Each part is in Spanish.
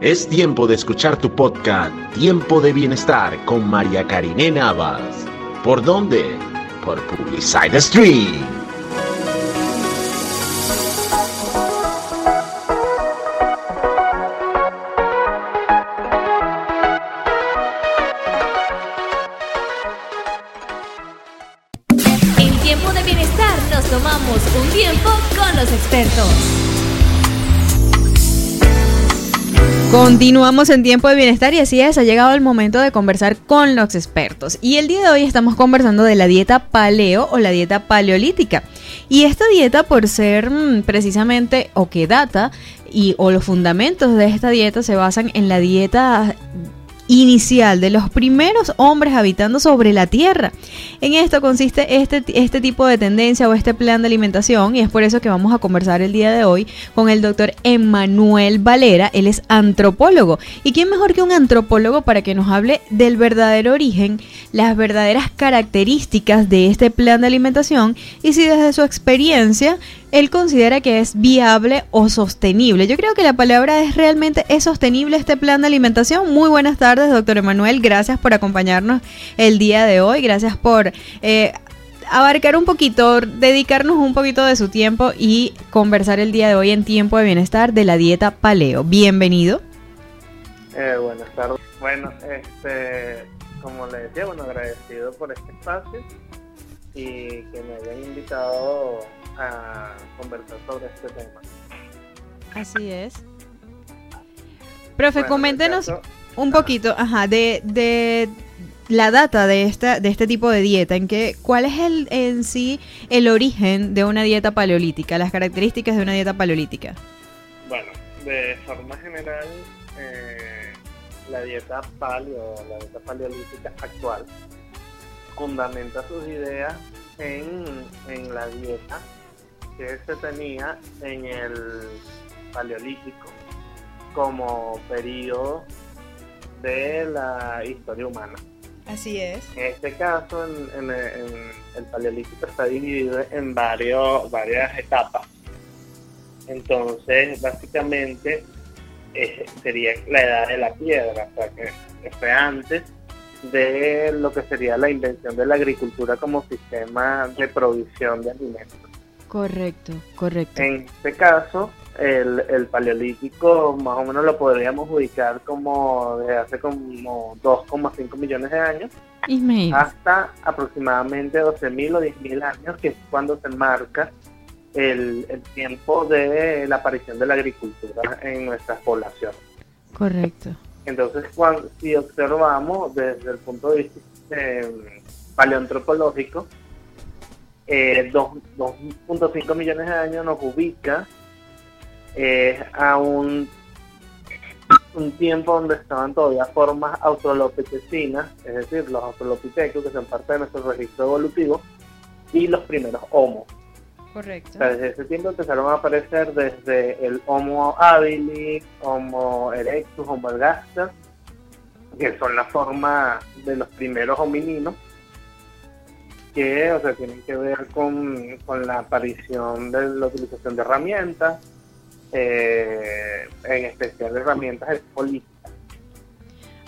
Es tiempo de escuchar tu podcast Tiempo de Bienestar con María Karine Navas. ¿Por dónde? Por Publicide Stream. En tiempo de bienestar nos tomamos un tiempo con los expertos. Continuamos en tiempo de bienestar y así es, ha llegado el momento de conversar con los expertos. Y el día de hoy estamos conversando de la dieta paleo o la dieta paleolítica. Y esta dieta por ser mm, precisamente o que data y o los fundamentos de esta dieta se basan en la dieta inicial de los primeros hombres habitando sobre la Tierra. En esto consiste este, este tipo de tendencia o este plan de alimentación y es por eso que vamos a conversar el día de hoy con el doctor Emanuel Valera. Él es antropólogo. ¿Y quién mejor que un antropólogo para que nos hable del verdadero origen, las verdaderas características de este plan de alimentación y si desde su experiencia él considera que es viable o sostenible. Yo creo que la palabra es realmente es sostenible este plan de alimentación. Muy buenas tardes, doctor Emanuel. Gracias por acompañarnos el día de hoy. Gracias por eh, abarcar un poquito, dedicarnos un poquito de su tiempo y conversar el día de hoy en tiempo de bienestar de la dieta paleo. Bienvenido. Eh, buenas tardes. Bueno, este, como le decía, bueno, agradecido por este espacio y que me hayan invitado a conversar sobre este tema. Así es. Profe, Bueno, coméntenos caso- un poquito, ajá, de, de la data de esta, de este tipo de dieta, en que, cuál es el en sí el origen de una dieta paleolítica, las características de una dieta paleolítica. Bueno, de forma general, eh, la dieta paleo, la dieta paleolítica actual, fundamenta sus ideas en, en la dieta que se tenía en el paleolítico como periodo de la historia humana. Así es. En este caso, en, en- en el paleolítico está dividido en varios, varias etapas. Entonces, básicamente, eh, sería la edad de la piedra, o sea, que, que fue antes de lo que sería la invención de la agricultura como sistema de provisión de alimentos. Correcto, correcto. En este caso, el, el paleolítico más o menos lo podríamos ubicar como de hace como 2,5 millones de años Ismael. hasta aproximadamente 12.000 o 10.000 años, que es cuando se marca el, el tiempo de la aparición de la agricultura en nuestras poblaciones. Correcto. Entonces, cuando, si observamos desde el punto de vista eh, paleoantropológico, eh, dos- 2.5 millones de años nos ubica eh, a un, un tiempo donde estaban todavía formas australopitecinas, es decir, los australopithecus, que son parte de nuestro registro evolutivo, y los primeros homos. Correcto. O sea, desde ese tiempo empezaron a aparecer desde el Homo habilis, Homo erectus, Homo ergaster, que son la forma de los primeros homininos, que o sea, tienen que ver con, con la aparición de la utilización de herramientas, eh, en especial herramientas políticas.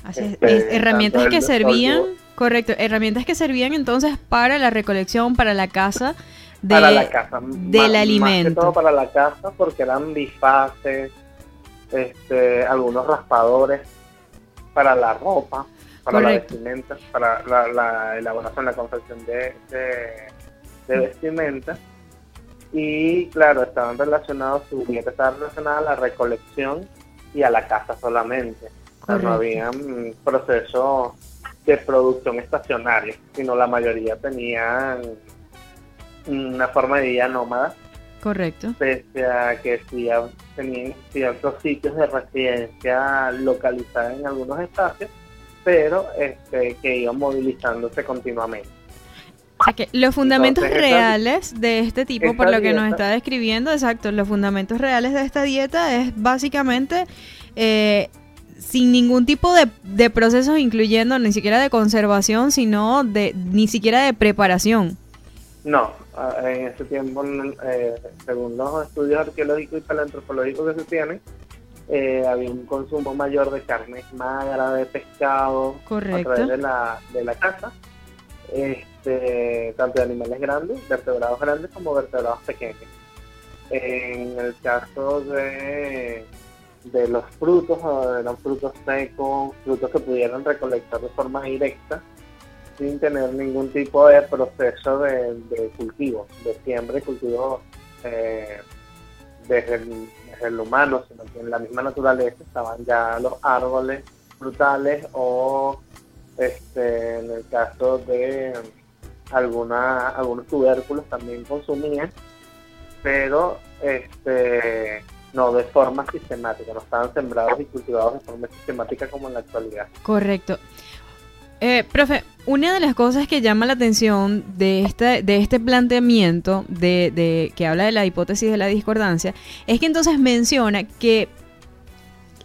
Así es, Este, es, herramientas que servían, desarrollo- correcto, herramientas que servían entonces para la recolección, para la caza de, para la casa, del alimento. Más que todo para la casa, porque eran bifaces, este, algunos raspadores para la ropa, para Correcto. la vestimenta, para la, la elaboración, la confección de, de, de vestimenta. Y claro, estaban relacionados, su dieta estaba relacionada a la recolección y a la caza solamente. O sea, no Correcto. había mm, procesos de producción estacionaria, sino la mayoría tenían una forma de vida nómada, Correcto. pese a que sí tenían ciertos sitios de residencia localizada en algunos espacios, pero este, que iban movilizándose continuamente. O sea que los fundamentos Entonces, esta- reales de este tipo, por lo que nos está describiendo, exacto, los fundamentos reales de esta dieta es básicamente eh, sin ningún tipo de, de procesos, incluyendo ni siquiera de conservación, sino de ni siquiera de preparación. No, en ese tiempo, eh, según los estudios arqueológicos y paleoantropológicos que se tienen, eh, había un consumo mayor de carne magra, de pescado, a Correcto. través de la, de la caza, este, tanto de animales grandes, vertebrados grandes como vertebrados pequeños. En el caso de, de los frutos, o eran frutos secos, frutos que pudieran recolectar de forma directa, sin tener ningún tipo de proceso de, de cultivo, de siembra y cultivo eh, desde, el, desde humano, sino que en la misma naturaleza estaban ya los árboles frutales o este, en el caso de alguna, algunos tubérculos también consumían, pero este, no de forma sistemática, no estaban sembrados y cultivados de forma sistemática como en la actualidad. Correcto. Eh, profe, una de las cosas que llama la atención de este, de este planteamiento de, de- que habla de la hipótesis de la discordancia es que entonces menciona que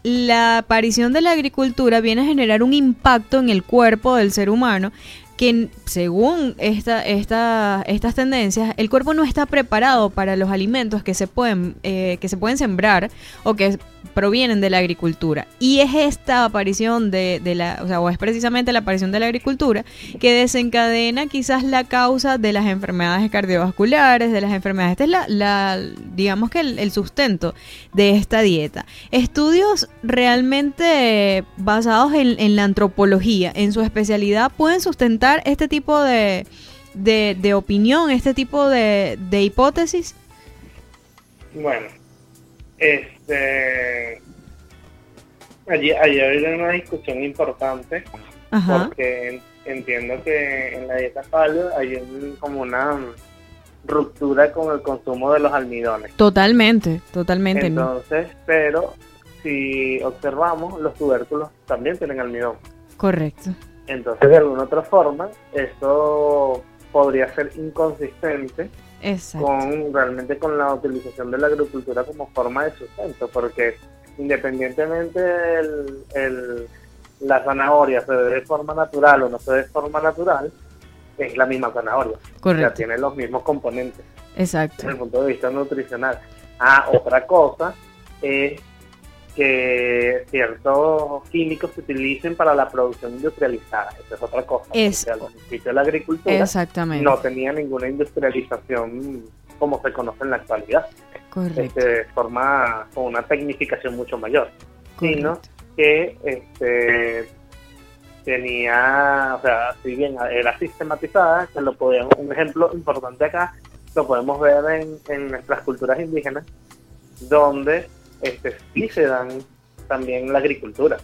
la aparición de la agricultura viene a generar un impacto en el cuerpo del ser humano que según esta, esta, estas tendencias, el cuerpo no está preparado para los alimentos que se pueden, eh, que se pueden sembrar o que provienen de la agricultura. Y es esta aparición de, la, o sea, o es precisamente la aparición de la agricultura que desencadena quizás la causa de las enfermedades cardiovasculares, de las enfermedades. Este es la, la digamos que el, el sustento de esta dieta. Estudios realmente basados en, en la antropología, en su especialidad, pueden sustentar este tipo de, de, de opinión, este tipo de, de hipótesis. Bueno, este allí, allí hay una discusión importante Ajá. porque en- entiendo que en la dieta paleo hay como una ruptura con el consumo de los almidones. Totalmente, totalmente. ¿no? Entonces, pero si observamos, los tubérculos también tienen almidón. Correcto. Entonces, de alguna otra forma, eso podría ser inconsistente Exacto. con realmente con la utilización de la agricultura como forma de sustento, porque independientemente el, el- la zanahoria se dé de forma natural o no se dé de forma natural, es la misma zanahoria, o sea, Correcto. tiene los mismos componentes Exacto. desde el punto de vista nutricional. Ah, otra cosa es que ciertos químicos se utilicen para la producción industrializada, esa es otra cosa, Es- al principio la agricultura Exactamente. no tenía ninguna industrialización como se conoce en la actualidad, Correcto. este, de forma con una tecnificación mucho mayor, sino correcto. que este, tenía, o sea, si bien era sistematizada, que lo podíamos, un ejemplo importante acá, lo podemos ver en, en nuestras culturas indígenas, donde este, sí se dan también la agricultura,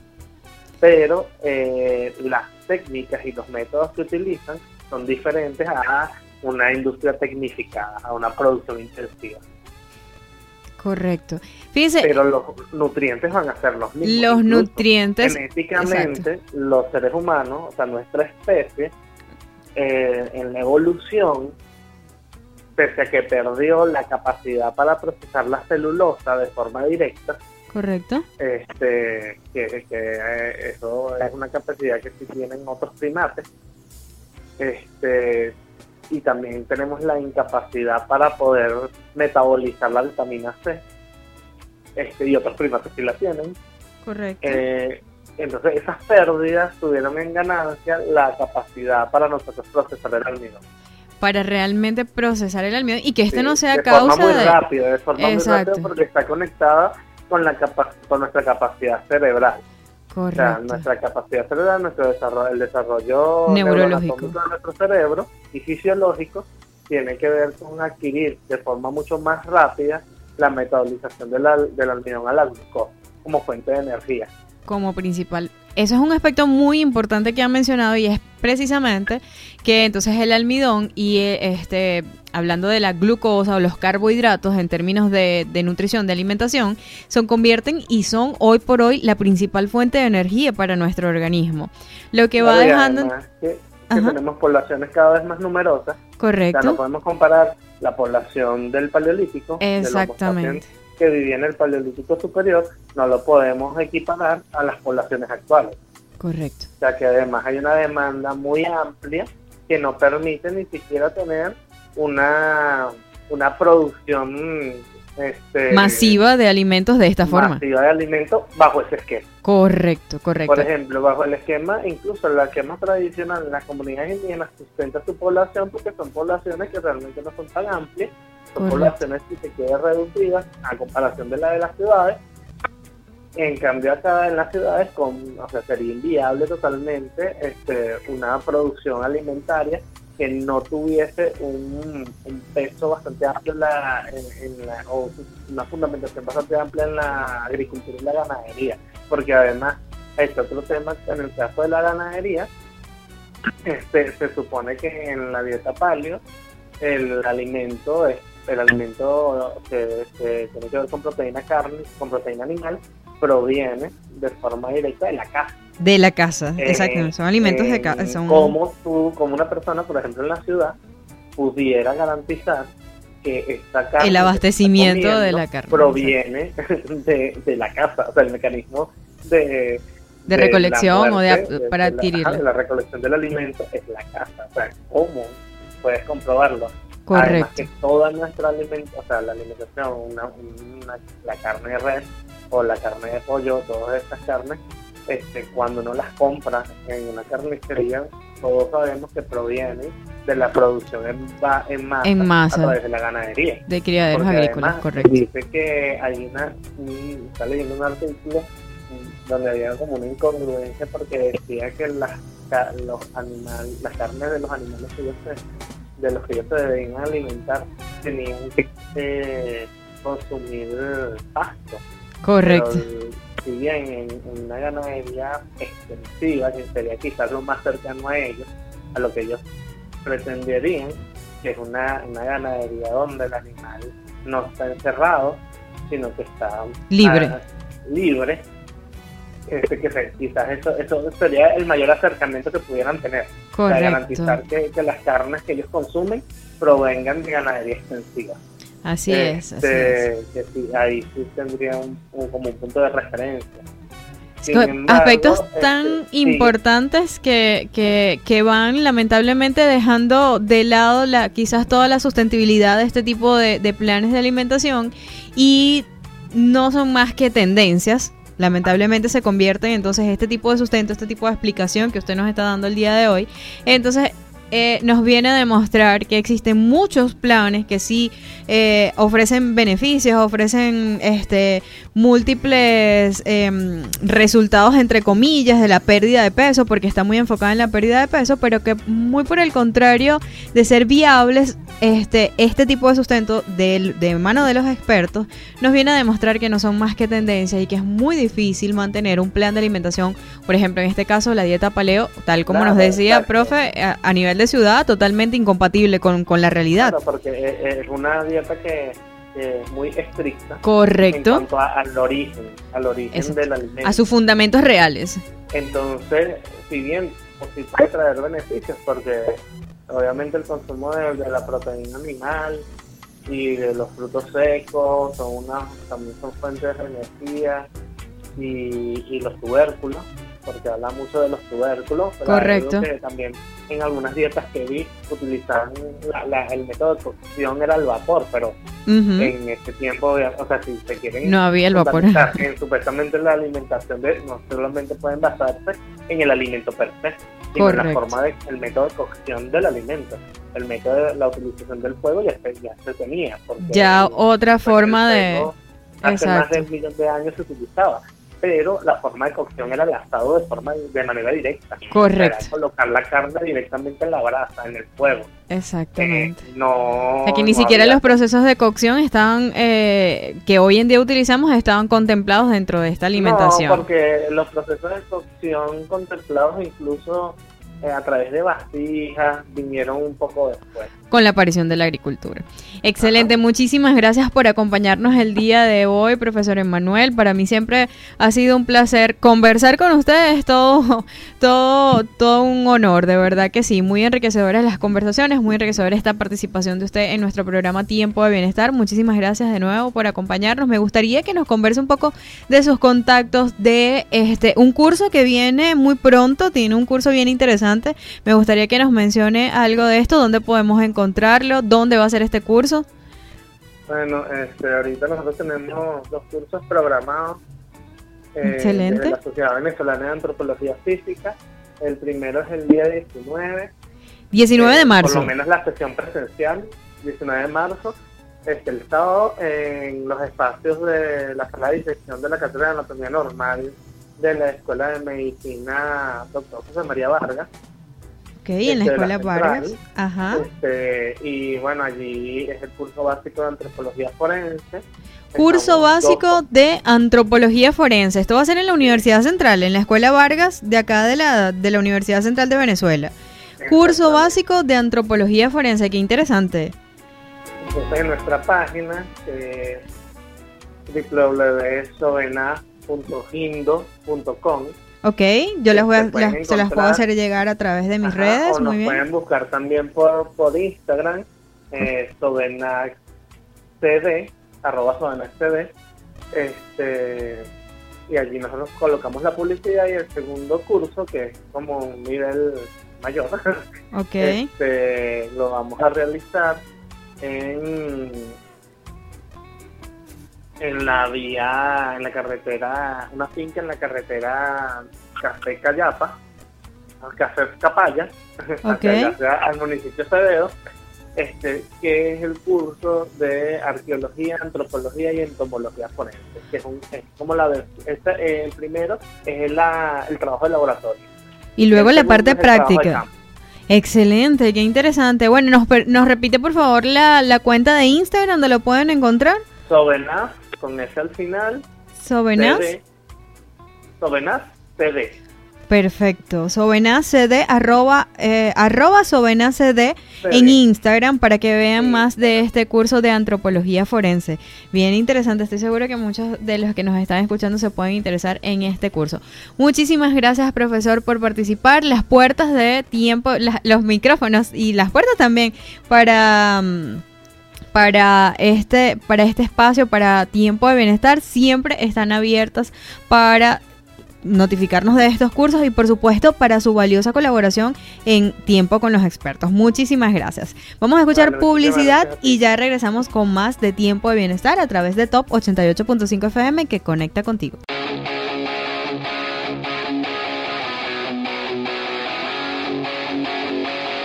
pero eh, las técnicas y los métodos que utilizan son diferentes a una industria tecnificada, a una producción intensiva. Correcto. Fíjense, Pero los nutrientes van a ser los mismos. los Incluso nutrientes. Genéticamente, los seres humanos, o sea, nuestra especie, eh, en la evolución, pese a que perdió la capacidad para procesar la celulosa de forma directa, Correcto. este, que, que, eh, eso es una capacidad que sí tienen otros primates, este, y también tenemos la incapacidad para poder metabolizar la vitamina C, este, y otros primates sí la tienen. Correcto. Eh, entonces esas pérdidas tuvieron en ganancia la capacidad para nosotros procesar el almidón. Para realmente procesar el almidón y que este Sí, no sea de causa forma muy de. rápida, de forma muy rápida porque está conectada con la capa- con nuestra capacidad cerebral. O sea, Correcto. nuestra capacidad cerebral, nuestro desarrollo, el desarrollo Neurológico. de nuestro cerebro y fisiológico tiene que ver con adquirir de forma mucho más rápida la metabolización del, al- del almidón a la glucosa como fuente de energía. como principal. Eso es un aspecto muy importante que han mencionado y es precisamente que entonces el almidón y eh, este hablando de la glucosa o los carbohidratos en términos de, de nutrición, de alimentación, se convierten y son hoy por hoy la principal fuente de energía para nuestro organismo. Lo que va dejando... que, que tenemos poblaciones cada vez más numerosas. O sea, no Correcto. podemos comparar la población del paleolítico Exactamente. Que vivía en el paleolítico superior, no lo podemos equiparar a las poblaciones actuales. Correcto. O sea que además hay una demanda muy amplia que no permite ni siquiera tener una, una producción este, Masiva de alimentos de esta forma. masiva de alimentos bajo ese esquema. Correcto, correcto. Por ejemplo, bajo el esquema, incluso el esquema tradicional, las comunidades indígenas sustenta su población porque son poblaciones que realmente no son tan amplias, Correcto. poblaciones que se quedan reducidas a comparación de la de las ciudades. En cambio, acá en las ciudades, con, o sea, sería inviable totalmente este, una producción alimentaria que no tuviese un, peso bastante amplio en la, en, en la- o una fundamentación bastante amplia en la agricultura y la ganadería porque además este otro tema en el caso de la ganadería este se supone que en la dieta paleo el alimento es el alimento que, que tiene que ver con proteína carne con proteína animal proviene de forma directa de la casa De la casa, Eh, exacto. Son alimentos de eh, casa. Son... como tú como una persona por ejemplo en la ciudad pudiera garantizar que esta carne El abastecimiento de la carne, proviene de, de la casa o sea el mecanismo de De la recolección o de para la- adquirirla. de la recolección del alimento es la casa o sea cómo puedes comprobarlo Además Correcto. que toda nuestra alimentación, o sea, la alimentación, una, una- la carne de res o la carne de pollo, todas estas carnes, este, cuando no las compras en una carnicería, todos sabemos que provienen de la producción en, en masa, En masa. a través de la ganadería. De criaderos Porque agrícolas, además correcto. Dice que hay una, un- está leyendo un artículo donde había como una incongruencia porque decía que las, los animales, las carnes de los animales que ellos se, de los que ellos se debían alimentar tenían que eh, consumir pasto. Correcto. Pero, si bien en, en una ganadería extensiva, que sería quizás lo más cercano a ellos, a lo que ellos pretenderían, que es una, una ganadería donde el animal no está encerrado, sino que está Libre. libre. Este, que se- quizás eso, eso sería el mayor acercamiento que pudieran tener. Correcto. garantizar que, que las carnes que ellos consumen provengan de ganadería extensiva. Así es. Así Este, es. que sí, ahí sí tendría un, un- como un punto de referencia. Embargo, aspectos este, tan sí, importantes que, que, que van lamentablemente dejando de lado la, quizás toda la sustentabilidad de este tipo de, de planes de alimentación y no son más que tendencias. Lamentablemente se convierten entonces este tipo de sustento, este tipo de explicación que usted nos está dando el día de hoy. Entonces eh, nos viene a demostrar que existen muchos planes que sí eh, ofrecen beneficios, ofrecen este múltiples em, resultados entre comillas de la pérdida de peso, porque está muy enfocada en la pérdida de peso, pero que muy por el contrario de ser viables, este, este tipo de sustento del- de mano de los expertos nos viene a demostrar que no son más que tendencias y que es muy difícil mantener un plan de alimentación, por ejemplo, en este caso la dieta paleo, tal como Claro, nos decía, exacto. profe, a, a nivel de ciudad, totalmente incompatible con, con la realidad. Claro, porque es, es una dieta que, es muy estricta en Correcto. cuanto a- al origen, al origen Exacto. del alimento. A sus fundamentos reales. Entonces, si bien pues, sí puede traer beneficios, porque obviamente el consumo de, de la proteína animal y de los frutos secos son una, también son fuentes de energía y, y los tubérculos, porque habla mucho de los tubérculos, pero Correcto. que también en algunas dietas que vi utilizaban la- la- el método de cocción era el vapor, pero en este tiempo, o sea, si se quieren No había el vapor. en supuestamente la alimentación de no solamente pueden basarse en el alimento per se, sino en la forma de el método de cocción del alimento. El método de la utilización del fuego ya se, ya se tenía. porque Ya el- otra pues, forma de... Hace más Exacto. de un millón de años se utilizaba, pero la forma de cocción era el asado de forma de manera directa. Correcto. Era colocar la carne directamente en la brasa, en el fuego. Exactamente. Eh, no. Que ni no siquiera había- los procesos de cocción estaban, eh, que hoy en día utilizamos, estaban contemplados dentro de esta alimentación. No, porque los procesos de cocción contemplados incluso eh, a través de vasijas vinieron un poco después. Con la aparición de la agricultura. Excelente, muchísimas gracias por acompañarnos el día de hoy, profesor Emanuel. Para mí siempre ha sido un placer conversar con ustedes, todo, todo, todo un honor, de verdad que sí, muy enriquecedoras las conversaciones, muy enriquecedora esta participación de usted en nuestro programa Tiempo de Bienestar. Muchísimas gracias de nuevo por acompañarnos. Me gustaría que nos converse un poco de sus contactos de este un curso que viene muy pronto, tiene un curso bien interesante. Me gustaría que nos mencione algo de esto, dónde podemos encontrarlo, dónde va a ser este curso. Bueno, este, ahorita nosotros tenemos dos cursos programados. eh, Excelente. desde la Sociedad Venezolana de Antropología Física. El primero es el día 19. 19 de eh, marzo. Por lo menos la sesión presencial, 19 de marzo. Este, el sábado en los espacios de la sala de disección de la Cátedra de Anatomía Normal de la Escuela de Medicina Dr. José María Vargas. Ok, en la este, la escuela. Vargas. Ajá. Este, y bueno, allí es el curso básico de antropología forense. Curso básico dos- de antropología forense. Esto va a ser en la Universidad Central, en la Escuela Vargas de acá de la, de la Universidad Central de Venezuela. Curso básico de antropología forense. Qué interesante. Entonces en nuestra página, www.sovena.gindo.com Ok, yo las voy a- las- se las puedo hacer llegar a través de mis Ajá, redes. O nos Muy bien. pueden buscar también por, por Instagram, eh, arroba sovenacd, este, y allí nosotros colocamos la publicidad y el segundo curso, que es como un nivel mayor, Ok. este, lo vamos a realizar en en la vía, en la carretera, una finca en la carretera Café Callapa, Café Capaya, Ok. hacia, hacia- al municipio de Acevedo, este, que es el curso de arqueología, antropología y entomología forense, que es, un, es como la vers- este, eh, el primero es la, el trabajo de laboratorio. Y luego El la parte de práctica. Excelente, qué interesante. Bueno, nos, nos repite por favor la, la cuenta de Instagram donde lo pueden encontrar. Sobenaz, con S al final, Sobenas. CD, Sobenaz, CD. Perfecto. Sobenas CD, arroba, eh, arroba en Instagram para que vean más de este curso de antropología forense. Bien interesante, estoy seguro que muchos de los que nos están escuchando se pueden interesar en este curso. Muchísimas gracias, profesor, por participar. Las puertas de tiempo, los micrófonos y las puertas también para... mm, para este, para este espacio, para tiempo de bienestar, siempre están abiertas para notificarnos de estos cursos y por supuesto para su valiosa colaboración en tiempo con los expertos. Muchísimas gracias. Vamos a escuchar Vale, publicidad y ya regresamos con más de tiempo de bienestar a través de Top 88.5 FM que conecta contigo.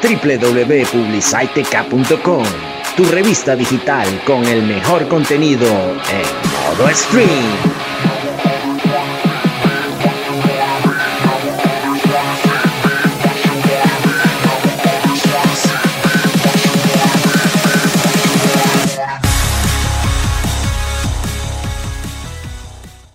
www.publicitec.com, tu revista digital con el mejor contenido en modo stream.